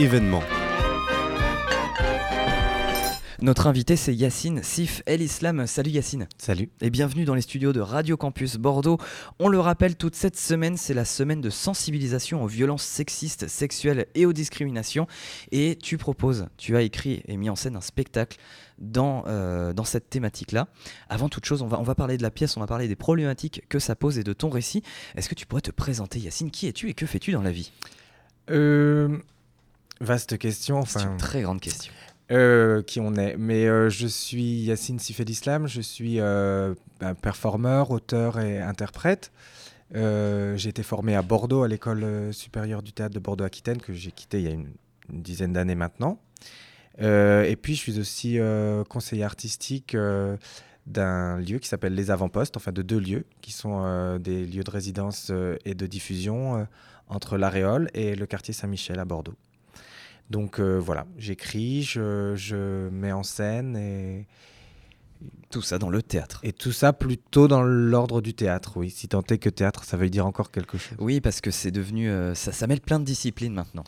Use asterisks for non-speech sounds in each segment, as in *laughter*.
événement. Notre invité, c'est Yacine Sif El Islam. Salut Yacine. Salut. Et bienvenue dans les studios de Radio Campus Bordeaux. On le rappelle, toute cette semaine, c'est la semaine de sensibilisation aux violences sexistes, sexuelles et aux discriminations. Et tu proposes, tu as écrit et mis en scène un spectacle dans, euh, dans cette thématique-là. Avant toute chose, on va, on va parler de la pièce, on va parler des problématiques que ça pose et de ton récit. Est-ce que tu pourrais te présenter, Yacine? Qui es-tu et que fais-tu dans la vie? Euh, Vaste question. C'est une très grande question. Euh, qui on est. Mais euh, je suis Yacine Sifed Islam, je suis euh, un performeur, auteur et interprète. j'ai été formé à Bordeaux, à l'école supérieure du théâtre de Bordeaux-Aquitaine, que j'ai quitté il y a une, dizaine d'années maintenant. et puis je suis aussi conseiller artistique d'un lieu qui s'appelle Les Avant-Postes, enfin de deux lieux, qui sont des lieux de résidence et de diffusion entre l'Aréole et le quartier Saint-Michel à Bordeaux. Donc euh, voilà, j'écris, je, mets en scène et. Tout ça dans le théâtre. Et tout ça plutôt dans l'ordre du théâtre, oui. Si tant est que théâtre, ça veut dire encore quelque chose. Oui, parce que c'est devenu. Euh, ça, mêle plein de disciplines maintenant.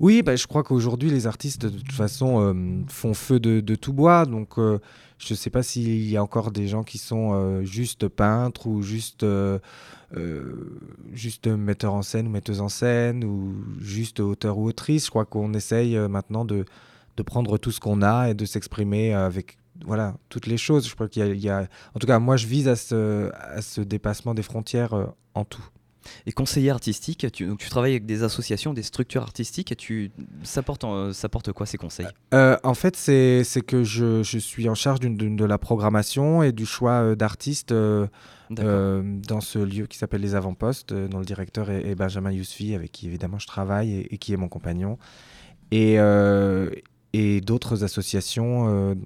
Oui, bah, je crois qu'aujourd'hui, les artistes, de toute façon, euh, font feu de, tout bois. Donc, je ne sais pas s'il y a encore des gens qui sont juste peintres ou juste euh, juste metteur en scène ou metteuse en scène ou juste auteur ou autrice. Je crois qu'on essaye euh, maintenant de, de prendre tout ce qu'on a et de s'exprimer avec voilà toutes les choses. Je crois qu'il y, a, en tout cas, moi, je vise à ce, à ce dépassement des frontières euh, en tout. Et conseiller artistique, tu, donc tu travailles avec des associations, des structures artistiques, et tu, ça, porte, ça porte quoi ces conseils? En fait, c'est que je, je, suis en charge de la programmation et du choix d'artistes euh, dans ce lieu qui s'appelle Les Avant-Postes, euh, dont le directeur est, Benjamin Yousfi, avec qui évidemment je travaille et, qui est mon compagnon. Et, euh, et d'autres associations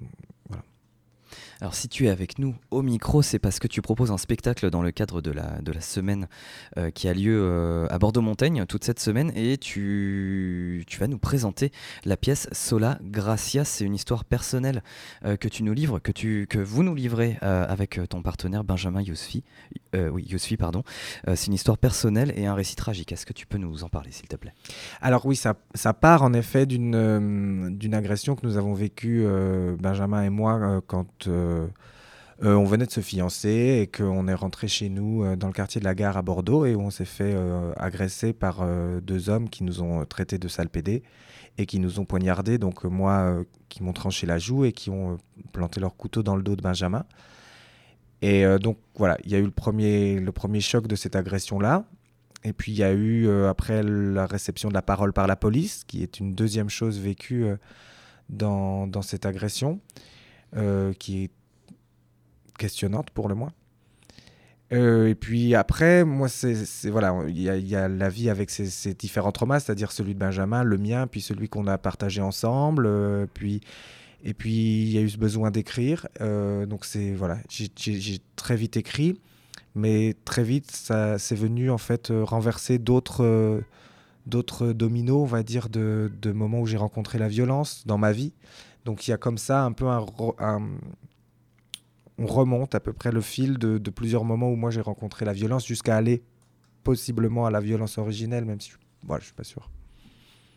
alors si tu es avec nous au micro, c'est parce que tu proposes un spectacle dans le cadre de la, de la semaine euh, qui a lieu euh, à Bordeaux-Montaigne toute cette semaine et tu, tu, vas nous présenter la pièce Sola Gracia. C'est une histoire personnelle euh, que tu nous livres, que, tu, que vous nous livrez avec ton partenaire Benjamin Yosfi. oui, Yosfi, pardon. c'est une histoire personnelle et un récit tragique. Est-ce que tu peux nous en parler s'il te plaît? Alors oui, ça, ça part en effet d'une d'une agression que nous avons vécue Benjamin et moi quand euh, euh, on venait de se fiancer et qu'on est rentré chez nous euh, dans le quartier de la gare à Bordeaux et où on s'est fait agresser par deux hommes qui nous ont traités de sales et qui nous ont poignardé. Donc moi, qui m'ont tranché la joue et qui ont planté leur couteau dans le dos de Benjamin. Et donc voilà, il y a eu le premier, le premier choc de cette agression-là. Et puis il y a eu après la réception de la parole par la police, qui est une deuxième chose vécue dans, dans, cette agression, qui est questionnante pour le moins. Euh, et puis après, moi, c'est voilà, il y, a la vie avec ses, différents traumas, c'est-à-dire celui de Benjamin, le mien, puis celui qu'on a partagé ensemble, euh, puis et puis il y a eu ce besoin d'écrire. Euh, donc c'est voilà, j'ai très vite écrit, mais très vite ça c'est venu en fait renverser d'autres d'autres dominos, on va dire, de, moments où j'ai rencontré la violence dans ma vie. Donc il y a comme ça un peu un on remonte à peu près le fil de, plusieurs moments où moi j'ai rencontré la violence jusqu'à aller possiblement à la violence originelle, même si je, voilà, je suis pas sûr.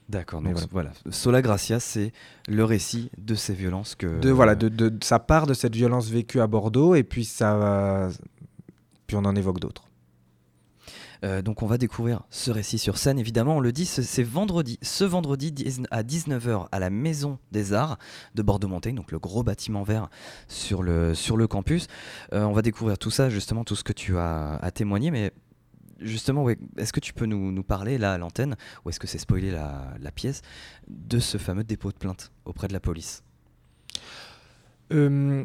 D'accord, donc voilà. Sola Gracia, c'est le récit de ces violences que. De, voilà, de, de, ça part de cette violence vécue à Bordeaux et puis ça, puis on en évoque d'autres. Euh, donc on va découvrir ce récit sur scène. Évidemment, on le dit, c'est vendredi, ce vendredi à 19h à la Maison des Arts de Bordeaux-Montaigne, donc le gros bâtiment vert sur le, campus. Euh, on va découvrir tout ça, justement, tout ce que tu as à témoigner, mais justement, est-ce que tu peux nous, parler là à l'antenne, ou est-ce que c'est spoiler la, pièce, de ce fameux dépôt de plainte auprès de la police? Euh,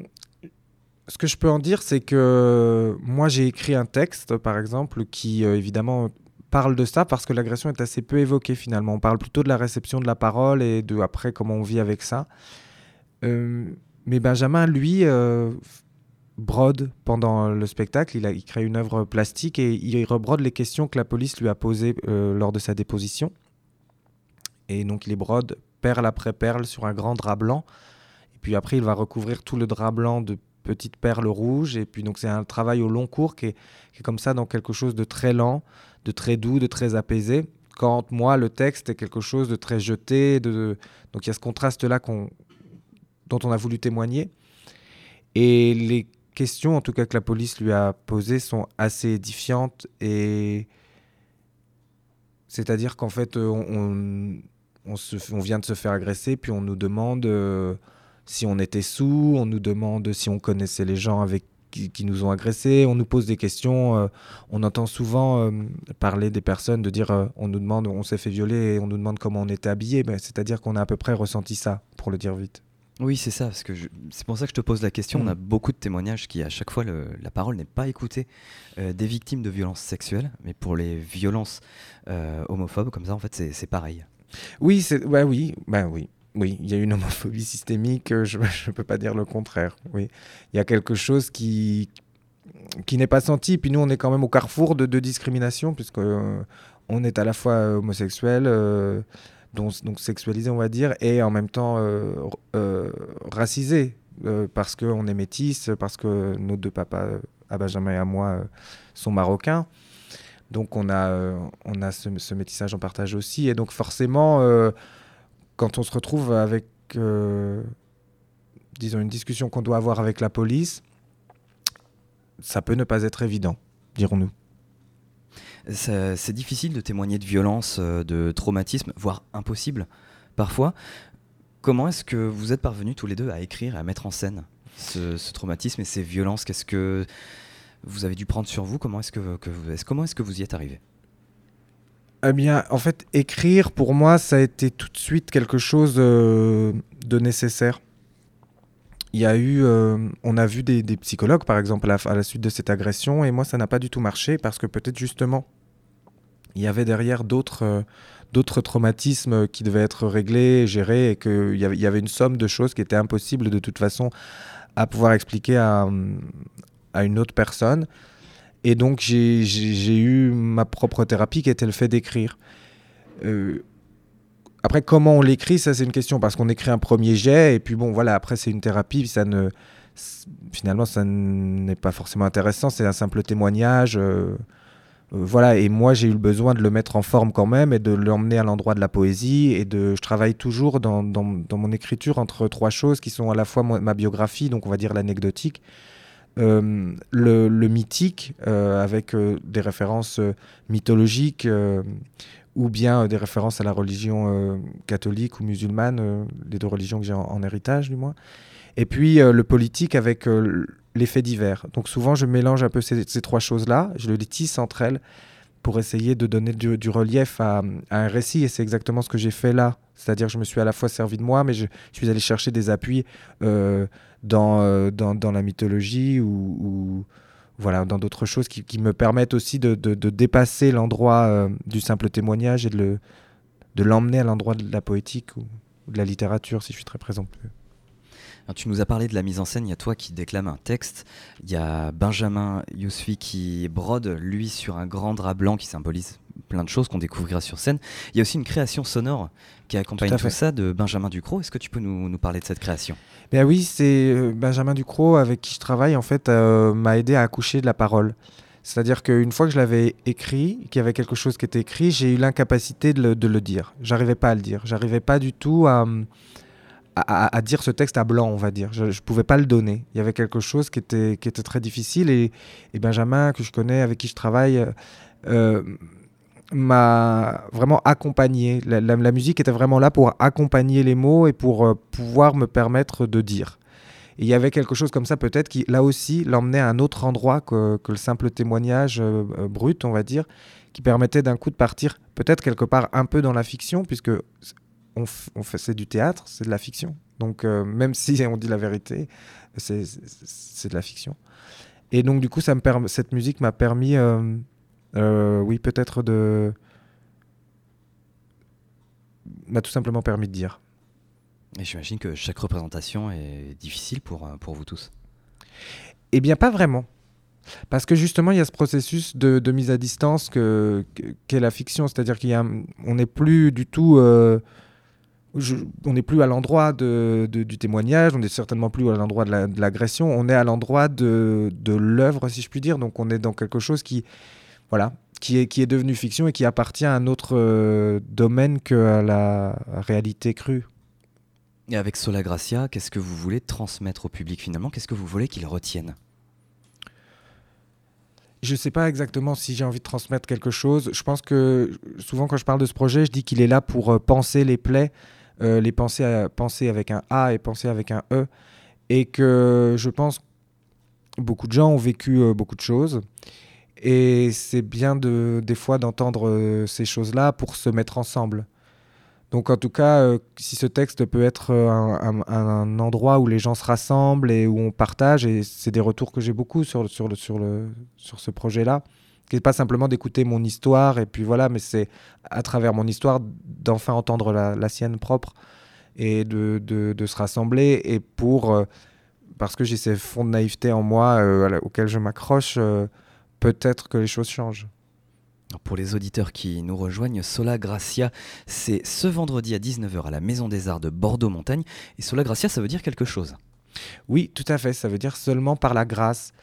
ce que je peux en dire, c'est que moi, j'ai écrit un texte, par exemple, qui euh, évidemment parle de ça parce que l'agression est assez peu évoquée finalement. On parle plutôt de la réception de la parole et de après comment on vit avec ça. Euh, mais Benjamin, lui, euh, brode pendant le spectacle. Il crée une œuvre plastique et il rebrode les questions que la police lui a posées lors de sa déposition. Et donc il les brode perle après perle sur un grand drap blanc. Et puis après, il va recouvrir tout le drap blanc de petite perle rouge. Et puis, donc, c'est un travail au long cours qui est, comme ça dans quelque chose de très lent, de très doux, de très apaisé, quand moi, le texte est quelque chose de très jeté. De... Donc il y a ce contraste-là qu'on dont on a voulu témoigner. Et les questions, en tout cas que la police lui a posées, sont assez édifiantes. Et c'est-à-dire qu'en fait, on, on, vient de se faire agresser, puis on nous demande euh, si on était sous, on nous demande si on connaissait les gens avec qui, nous ont agressés, on nous pose des questions. Euh, on entend souvent euh, parler des personnes, de dire euh, on nous demande, on s'est fait violer et on nous demande comment on était habillé. Ben, C'est-à-dire qu'on a à peu près ressenti ça, pour le dire vite. Oui, c'est ça, parce que c'est pour ça que je te pose la question. On a mm. beaucoup de témoignages qui, à chaque fois, la parole n'est pas écoutée des victimes de violences sexuelles, mais pour les violences homophobes, comme ça, en fait, c'est pareil. Oui, c'est, ouais, oui, ben oui. Oui, il y a une homophobie systémique, euh, je *laughs* ne peux pas dire le contraire. Oui, il y a quelque chose qui, qui n'est pas senti. Puis nous, on est quand même au carrefour de deux discriminations, puisque euh, on est à la fois homosexuel, euh, donc, sexualisé, on va dire, et en même temps racisé, parce qu'on est métis, parce que nos deux papas, à Benjamin et à moi, sont marocains. Donc on a, on a ce, ce, métissage en partage aussi. Et donc forcément quand on se retrouve avec, euh, disons, une discussion qu'on doit avoir avec la police, ça peut ne pas être évident, dirons-nous. C'est difficile de témoigner de violence, euh, de traumatisme, voire impossible parfois. Comment est-ce que vous êtes parvenus tous les deux à écrire et à mettre en scène ce, traumatisme et ces violences? Qu'est-ce que vous avez dû prendre sur vous? Comment est-ce que, comment est-ce que vous y êtes arrivé eh bien, en fait, écrire, pour moi, ça a été tout de suite quelque chose euh, de nécessaire. Il y a eu, euh, on a vu des, psychologues, par exemple, à la, suite de cette agression, et moi, ça n'a pas du tout marché parce que peut-être justement, il y avait derrière d'autres euh, traumatismes qui devaient être réglés, gérés, et qu'il y, avait, une somme de choses qui étaient impossibles de toute façon à pouvoir expliquer à une autre personne. Et donc, j'ai eu ma propre thérapie qui était le fait d'écrire. Euh, après, comment on l'écrit, ça c'est une question, parce qu'on écrit un premier jet, et puis bon, voilà, après c'est une thérapie, ça ne... Finalement, ça n'est pas forcément intéressant, c'est un simple témoignage. Euh, euh, voilà, et moi j'ai eu le besoin de le mettre en forme quand même et de l'emmener à l'endroit de la poésie. Et de, je travaille toujours dans, mon écriture entre trois choses qui sont à la fois ma biographie, donc on va dire l'anecdotique, euh, le, mythique euh, avec euh, des références mythologiques ou bien des références à la religion catholique ou musulmane, les deux religions que j'ai en, héritage du moins. Et puis le politique avec les faits divers. Donc souvent je mélange un peu ces, trois choses-là, je les tisse entre elles pour essayer de donner du, relief à, un récit. Et c'est exactement ce que j'ai fait là. C'est-à-dire que je me suis à la fois servi de moi, mais je, suis allé chercher des appuis dans, dans, la mythologie ou, voilà, dans d'autres choses qui, qui, me permettent aussi de, de, dépasser l'endroit euh, du simple témoignage et de, le, de l'emmener à l'endroit de la poétique ou, de la littérature, si je suis très présent. tu nous as parlé de la mise en scène, il y a toi qui déclame un texte, il y a Benjamin Yousfi qui brode, lui, sur un grand drap blanc qui symbolise plein de choses qu'on découvrira sur scène. Il y a aussi une création sonore qui accompagne tout, ça de Benjamin Ducrot. Est-ce que tu peux nous, nous parler de cette création? Bien oui, c'est euh, Benjamin Ducrot avec qui je travaille en fait euh, m'a aidé à accoucher de la parole. C'est-à-dire qu'une fois que je l'avais écrit, qu'il y avait quelque chose qui était écrit, j'ai eu l'incapacité de le, de le dire. J'arrivais pas à le dire. J'arrivais pas du tout à, à, dire ce texte à blanc, on va dire. Je ne pouvais pas le donner. Il y avait quelque chose qui était, qui était très difficile. Et, et Benjamin, que je connais, avec qui je travaille, euh, m'a vraiment accompagné. La, musique était vraiment là pour accompagner les mots et pour euh, pouvoir me permettre de dire. Et il y avait quelque chose comme ça peut-être qui, là aussi, l'emmenait à un autre endroit que, le simple témoignage euh, euh, brut, on va dire, qui permettait d'un coup de partir peut-être quelque part un peu dans la fiction, puisque on, c'est du théâtre, c'est de la fiction. Donc même *laughs* si on dit la vérité, c'est, de la fiction. Et donc du coup, ça me cette musique m'a permis euh, oui, peut-être de. m'a tout simplement permis de dire. Et j'imagine que chaque représentation est difficile pour, euh, pour vous tous. Eh bien, pas vraiment. Parce que justement, il y a ce processus de, de mise à distance qu'est que, la fiction. C'est-à-dire qu'on n'est plus du tout. Euh, on n'est plus à l'endroit de, du témoignage, on n'est certainement plus à l'endroit de l'agression, on est à l'endroit de, de l'œuvre, si je puis dire. Donc on est dans quelque chose qui, voilà, qui est, qui est devenu fiction et qui appartient à un autre euh, domaine que à la réalité crue. Et avec Sola Gracia, qu'est-ce que vous voulez transmettre au public finalement? Qu'est-ce que vous voulez qu'il retienne? Je ne sais pas exactement si j'ai envie de transmettre quelque chose. Je pense que souvent quand je parle de ce projet, je dis qu'il est là pour euh, penser les plaies, euh, les penser, penser avec un A et penser avec un E. Et que je pense que beaucoup de gens ont vécu beaucoup de choses. Et c'est bien de, des fois d'entendre ces choses-là pour se mettre ensemble. Donc en tout cas, euh, si ce texte peut être euh, un, endroit où les gens se rassemblent et où on partage, et c'est des retours que j'ai beaucoup sur, sur, sur, le, sur ce projet-là, qui n'est pas simplement d'écouter mon histoire, et puis voilà, mais c'est à travers mon histoire d'enfin entendre la, sienne propre et de, de, se rassembler, et pour, euh, parce que j'ai ces fonds de naïveté en moi auxquels je m'accroche, peut-être que les choses changent. Pour les auditeurs qui nous rejoignent, Sola Gracia, c'est ce vendredi à 19h à la Maison des Arts de Bordeaux-Montagne. Et Sola Gracia, ça veut dire quelque chose Oui, tout à fait. Ça veut dire seulement par la grâce.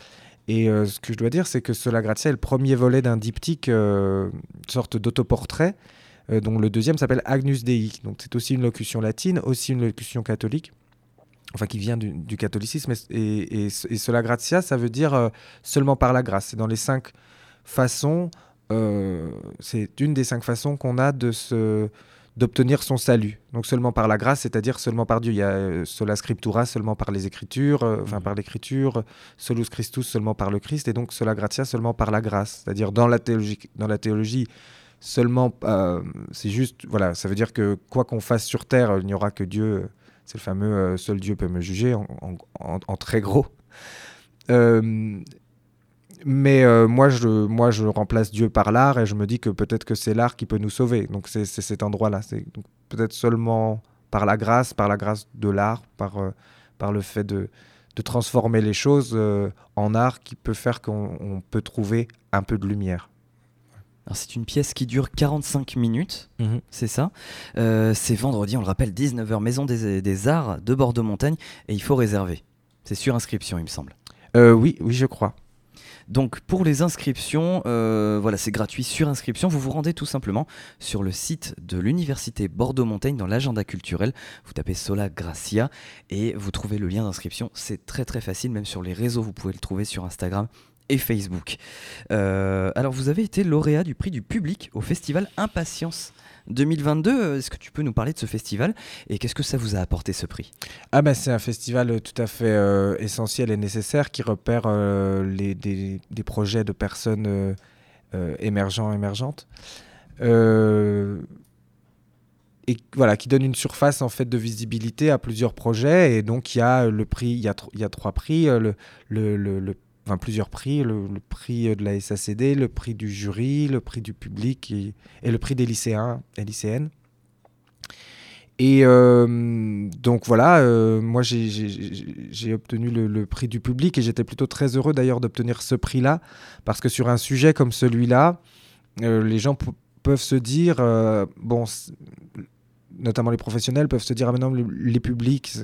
Et euh, ce que je dois dire, c'est que Sola Gracia est le premier volet d'un diptyque, euh, une sorte d'autoportrait, euh, dont le deuxième s'appelle Agnus Dei. Donc c'est aussi une locution latine, aussi une locution catholique enfin qui vient du, catholicisme. Et, et, Sola Gratia, ça veut dire seulement par la grâce. C'est dans les cinq façons euh, c'est une des cinq façons qu'on a de se d'obtenir son salut. Donc seulement par la grâce, c'est-à-dire seulement par Dieu. Il y a euh, sola scriptura seulement par les Écritures, euh, enfin mhm. par l'Écriture, solus Christus seulement par le Christ, et donc sola gratia seulement par la grâce. C'est-à-dire dans la théologie, dans la théologie seulement, c'est juste, voilà, ça veut dire que quoi qu'on fasse sur terre, il n'y aura que Dieu. C'est le fameux seul Dieu peut me juger en, très gros. Mais euh, moi, je, moi, je remplace Dieu par l'art et je me dis que peut-être que c'est l'art qui peut nous sauver. Donc c'est cet endroit-là. C'est peut-être seulement par la grâce, par la grâce de l'art, par, euh, par le fait de, de transformer les choses euh, en art qui peut faire qu'on peut trouver un peu de lumière. C'est une pièce qui dure 45 minutes, mhm. c'est ça. c'est vendredi, on le rappelle, 19h, Maison des, des Arts de Bordeaux-Montagne, et il faut réserver. C'est sur inscription, il me semble. oui, oui, je crois. Donc pour les inscriptions, euh, voilà, c'est gratuit sur inscription. Vous vous rendez tout simplement sur le site de l'université Bordeaux-Montaigne dans l'agenda culturel. Vous tapez Sola Gracia et vous trouvez le lien d'inscription. C'est très très facile, même sur les réseaux, vous pouvez le trouver sur Instagram et Facebook. Euh, alors vous avez été lauréat du prix du public au festival Impatience 2022. Euh, est-ce que tu peux nous parler de ce festival et qu'est-ce que ça vous a apporté ce prix? Ah ben c'est un festival tout à fait euh, essentiel et nécessaire qui repère les, des, projets de personnes émergents, émergentes. et voilà, qui donne une surface en fait de visibilité à plusieurs projets. Et donc il y a le prix, il y trois prix, enfin, plusieurs prix, le, prix de la SACD, le prix du jury, le prix du public et, le prix des lycéens et lycéennes. Et euh, donc voilà, euh, moi j'ai obtenu le, prix du public et j'étais plutôt très heureux d'ailleurs d'obtenir ce prix-là, parce que sur un sujet comme celui-là, euh, les gens peuvent se dire, bon, notamment les professionnels, peuvent se dire ah maintenant les publics,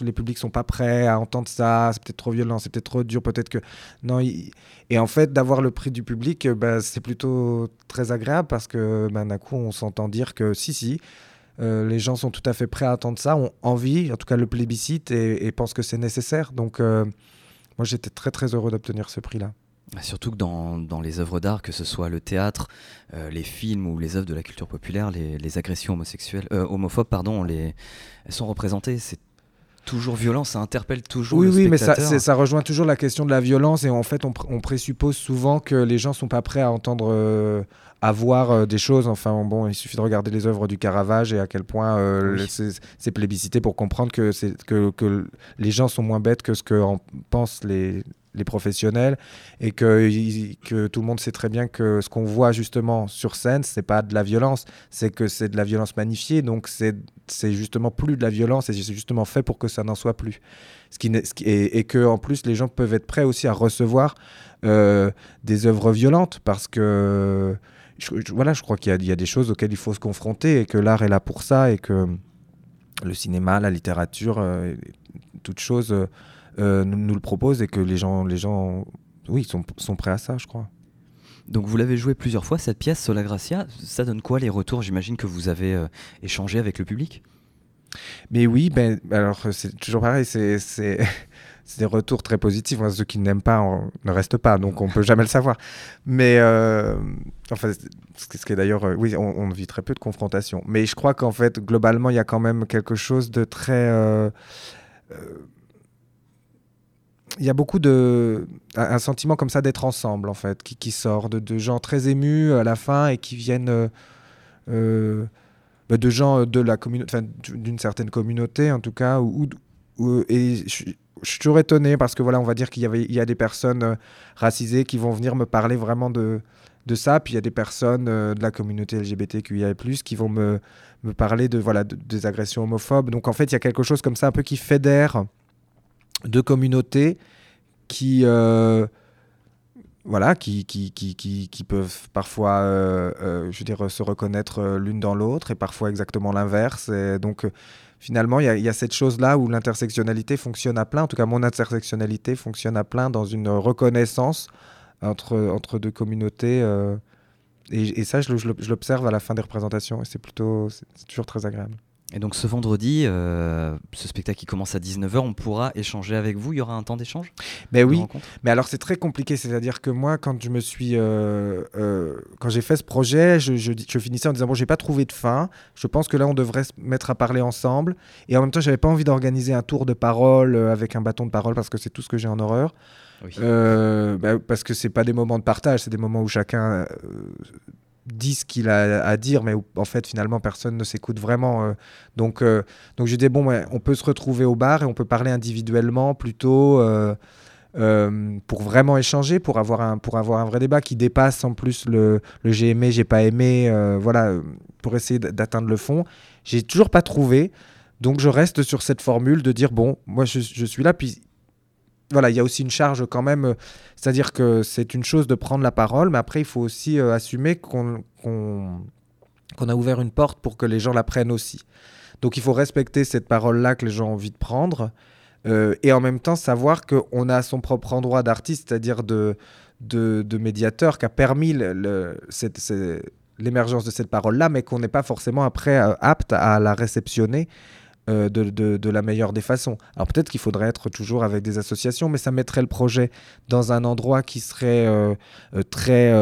les publics sont pas prêts à entendre ça, c'est peut-être trop violent, c'est peut-être trop dur, peut-être que non. Et en fait, d'avoir le prix du public, bah, c'est plutôt très agréable parce que bah, d'un coup, on s'entend dire que si si. Euh, les gens sont tout à fait prêts à attendre ça, ont envie, en tout cas le plébiscite et, pensent que c'est nécessaire. Donc, euh, moi, j'étais très très heureux d'obtenir ce prix-là. Surtout que dans, dans les œuvres d'art, que ce soit le théâtre, euh, les films ou les œuvres de la culture populaire, les, les agressions homosexuelles, euh, homophobes, pardon, les, elles sont représentées. C'est toujours violent, ça interpelle toujours oui, le oui, spectateur. Oui, mais ça, ça, rejoint toujours la question de la violence et en fait, on, on présuppose souvent que les gens sont pas prêts à entendre, euh, à voir des choses. Enfin, bon, il suffit de regarder les œuvres du Caravage et à quel point c'est plébiscité pour comprendre que, que, que les gens sont moins bêtes que ce que en pensent les, les professionnels et que, que tout le monde sait très bien que ce qu'on voit justement sur scène, c'est pas de la violence, c'est que c'est de la violence magnifiée, donc c'est justement plus de la violence et c'est justement fait pour que ça n'en soit plus. Ce qui, et, et, que en plus les gens peuvent être prêts aussi à recevoir euh, des œuvres violentes parce que je, voilà, je crois qu'il y, a des choses auxquelles il faut se confronter et que l'art est là pour ça et que le cinéma, la littérature, euh, toutes choses euh, nous, le propose et que les gens, les gens oui, sont, sont prêts à ça, je crois. Donc vous l'avez joué plusieurs fois, cette pièce, Sola Gracia. Ça donne quoi les retours? J'imagine que vous avez euh, échangé avec le public Mais oui, ben, alors c'est toujours pareil, c'est c'est *laughs* des retours très positifs. ceux qui n'aiment pas ne restent pas, donc on peut jamais le savoir. Mais euh, enfin, ce qui est d'ailleurs, euh, oui, on, vit très peu de confrontations. Mais je crois qu'en fait, globalement, il y a quand même quelque chose de très euh, il y a beaucoup de un, sentiment comme ça d'être ensemble en fait qui, sort de, gens très émus à la fin et qui viennent bah, de gens de la communauté d'une certaine communauté en tout cas ou, et je suis toujours étonné parce que voilà, on va dire qu'il y, avait, il y a des personnes euh, racisées qui vont venir me parler vraiment de, de ça. Puis il y a des personnes euh, de la communauté LGBTQIA, qui vont me, me parler de, voilà, des agressions homophobes. Donc en fait, il y a quelque chose comme ça, un peu qui fédère deux communautés qui. Euh, voilà, qui, qui, qui, qui, peuvent parfois, je veux se reconnaître l'une dans l'autre et parfois exactement l'inverse. Et donc, finalement, il y, a cette chose-là où l'intersectionnalité fonctionne à plein. En tout cas, mon intersectionnalité fonctionne à plein dans une reconnaissance entre, entre deux communautés. Euh, et, ça, je, je l'observe à la fin des représentations. Et c'est plutôt, c'est toujours très agréable. Et donc ce vendredi, euh, ce spectacle qui commence à 19h, on pourra échanger avec vous. Il y aura un temps d'échange Ben oui, mais alors c'est très compliqué, c'est-à-dire que moi quand je me suis, euh, euh, quand j'ai fait ce projet, je, je, je, finissais en disant bon j'ai pas trouvé de fin, je pense que là on devrait se mettre à parler ensemble, et en même temps j'avais pas envie d'organiser un tour de parole avec un bâton de parole parce que c'est tout ce que j'ai en horreur. Oui. Ben, parce que c'est pas des moments de partage, c'est des moments où chacun dit ce qu'il a à dire, mais en fait, finalement, personne ne s'écoute vraiment. Euh. donc, euh, donc je dis, bon, on peut se retrouver au bar et on peut parler individuellement plutôt euh, pour vraiment échanger, pour avoir, un, pour avoir un vrai débat qui dépasse en plus le, le j'ai aimé, j'ai pas aimé, voilà, pour essayer d'atteindre le fond. J'ai toujours pas trouvé. Donc, je reste sur cette formule de dire, bon, moi, je, je suis là, puis voilà, il y a aussi une charge quand même. Euh, c'est-à-dire que c'est une chose de prendre la parole, mais après, il faut aussi euh, assumer qu'on a ouvert une porte pour que les gens la prennent aussi. Donc il faut respecter cette parole-là que les gens ont envie de prendre. Euh, et en même temps savoir qu'on a son propre endroit d'artiste, c'est-à-dire de, de, médiateur, qui a permis l'émergence de cette parole-là, mais qu'on n'est pas forcément après apte à la réceptionner euh, de, de, la meilleure des façons. Alors peut-être qu'il faudrait être toujours avec des associations, mais ça mettrait le projet dans un endroit qui serait euh, euh, très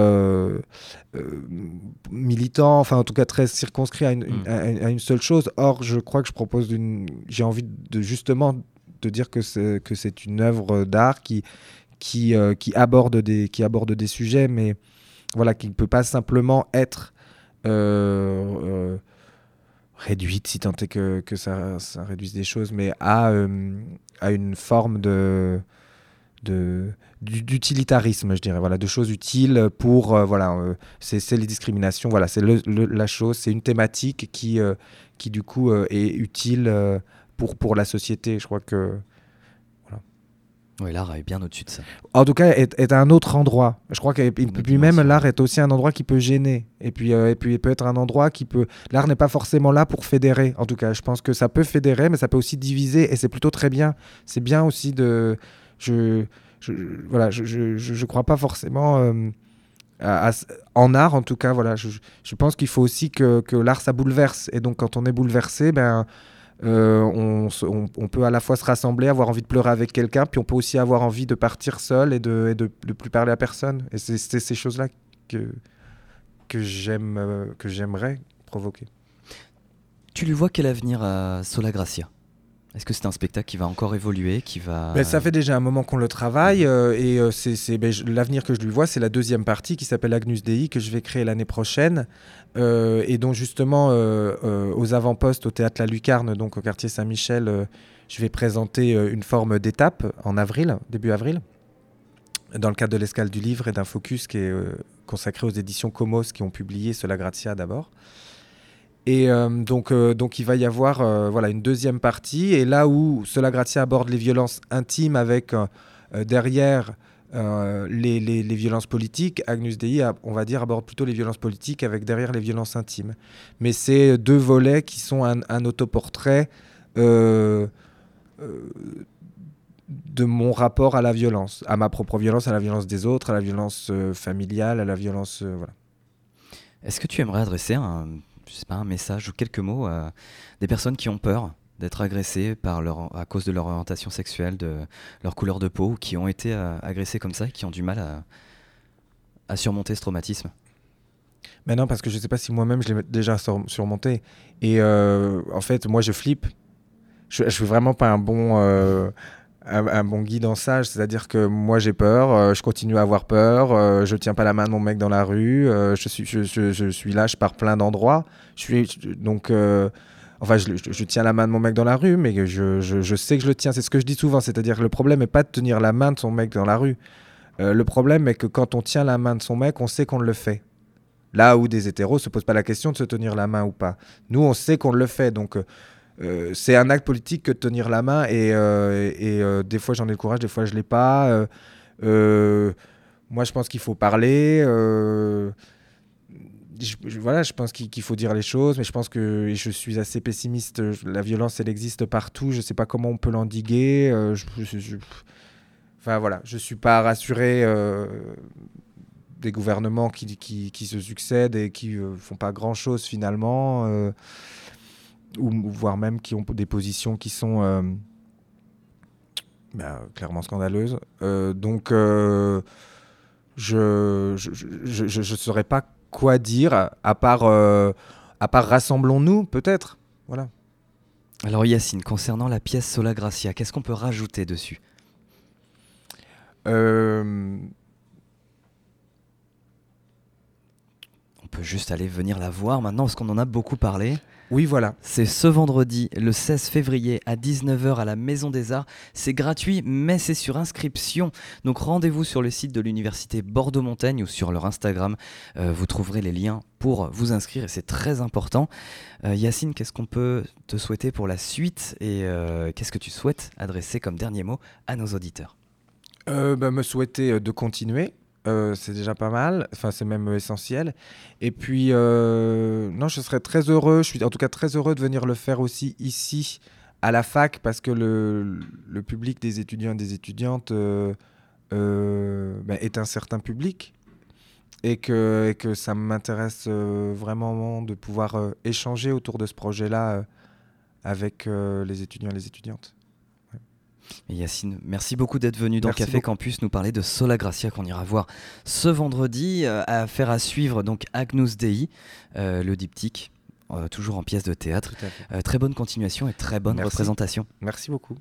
militant, enfin en tout cas très circonscrit à une, mm. à, une, seule chose. Or, je crois que je propose une... J'ai envie de justement de dire que c'est, que c'est une œuvre d'art qui, qui, qui, aborde des, qui aborde des sujets, mais voilà, qui ne peut pas simplement être réduite, si tant est que, que ça, réduise des choses, mais à, euh, à une forme de d'utilitarisme, je dirais, voilà, de choses utiles pour, euh, voilà, euh, c'est les discriminations, voilà, c'est la chose, c'est une thématique qui, qui du coup est utile pour, pour la société. Je crois que oui, l'art est bien au-dessus de ça. En tout cas, est, est à un autre endroit. Je crois que puis même l'art est aussi un endroit qui peut gêner. Et puis, euh, et puis il peut être un endroit qui peut. L'art n'est pas forcément là pour fédérer. En tout cas, je pense que ça peut fédérer, mais ça peut aussi diviser. Et c'est plutôt très bien. C'est bien aussi de. Je, je voilà, je, je, je, crois pas forcément. Euh, en art, en tout cas, voilà, je, je pense qu'il faut aussi que, que l'art ça bouleverse. Et donc, quand on est bouleversé, ben euh, on, peut à la fois se rassembler, avoir envie de pleurer avec quelqu'un, puis on peut aussi avoir envie de partir seul et de, de, plus parler à personne. Et c'est ces choses-là que, que j'aime, euh, que j'aimerais provoquer. Tu lui vois quel avenir à Sola Gracia? Est-ce que c'est un spectacle qui va encore évoluer, qui va ben, Ça fait déjà un moment qu'on le travaille euh, et euh, c'est ben, l'avenir que je lui vois, c'est la deuxième partie qui s'appelle Agnus Dei que je vais créer l'année prochaine euh, et dont justement aux avant-postes au théâtre La Lucarne, donc au quartier Saint-Michel, je vais présenter une forme d'étape en avril, début avril, dans le cadre de l'escale du livre et d'un focus qui est consacré aux éditions Comos qui ont publié Sola Gratia d'abord. Et euh, donc, euh, donc il va y avoir euh, voilà, une deuxième partie. Et là où Cela Gratia aborde les violences intimes avec derrière les, les, les, violences politiques, Agnus Dei, on va dire, aborde plutôt les violences politiques avec derrière les violences intimes. Mais c'est deux volets qui sont un, un autoportrait de mon rapport à la violence, à ma propre violence, à la violence des autres, à la violence familiale, à la violence. voilà. Est-ce que tu aimerais adresser un, je sais pas, un message ou quelques mots à des personnes qui ont peur d'être agressées par leur, à cause de leur orientation sexuelle, de leur couleur de peau, ou qui ont été agressées comme ça et qui ont du mal à, surmonter ce traumatisme mais non, parce que je ne sais pas si moi-même je l'ai déjà surmonté. Et euh, en fait, moi, je flippe. Je ne suis vraiment pas un bon, euh, un, bon guide en sage. C'est-à-dire que moi, j'ai peur, euh, je continue à avoir peur, je ne tiens pas la main de mon mec dans la rue, je, suis, je, je, je, suis lâche par plein d'endroits. Je suis, donc, enfin, je, tiens la main de mon mec dans la rue, mais je, sais que je le tiens. C'est ce que je dis souvent. C'est-à-dire que le problème n'est pas de tenir la main de son mec dans la rue. le problème est que quand on tient la main de son mec, on sait qu'on le fait. Là où des hétéros se posent pas la question de se tenir la main ou pas. Nous, on sait qu'on le fait, donc euh, c'est un acte politique que de tenir la main. Et, euh, euh, des fois, j'en ai le courage, des fois, je l'ai pas. moi, je pense qu'il faut parler. voilà, je pense qu'il faut dire les choses, mais je pense que je suis assez pessimiste. La violence, elle existe partout. Je sais pas comment on peut l'endiguer. enfin voilà, je suis pas rassuré des gouvernements qui, qui, se succèdent et qui ne font pas grand-chose finalement, euh, ou, voire même qui ont des positions qui sont euh, bah, clairement scandaleuses. donc, je ne je, je, je, saurais pas quoi dire, à part, à part rassemblons-nous peut-être. Voilà. Alors Yacine, concernant la pièce Sola Gracia, qu'est-ce qu'on peut rajouter dessus? Peut juste aller venir la voir maintenant parce qu'on en a beaucoup parlé. Oui, voilà. C'est ce vendredi, le 16 février à 19h à la Maison des Arts. C'est gratuit, mais c'est sur inscription. Donc rendez-vous sur le site de l'Université Bordeaux-Montaigne ou sur leur Instagram. Euh, vous trouverez les liens pour vous inscrire et c'est très important. Euh, Yacine, qu'est-ce qu'on peut te souhaiter pour la suite et euh, qu'est-ce que tu souhaites adresser comme dernier mot à nos auditeurs? Bah, Me souhaiter de continuer euh, c'est déjà pas mal, enfin c'est même essentiel. Et puis, euh, non, je serais très heureux, je suis en tout cas très heureux de venir le faire aussi ici à la fac parce que le, le public des étudiants et des étudiantes euh, ben, est un certain public et que, et que ça m'intéresse vraiment de pouvoir échanger autour de ce projet-là avec les étudiants et les étudiantes. Yacine, merci beaucoup d'être venu dans Café Campus nous parler de Sola Gracia qu'on ira voir ce vendredi. Euh, à faire à suivre donc Agnus Dei, euh, le diptyque, euh, toujours en pièce de théâtre. très bonne continuation et très bonne représentation. Merci beaucoup.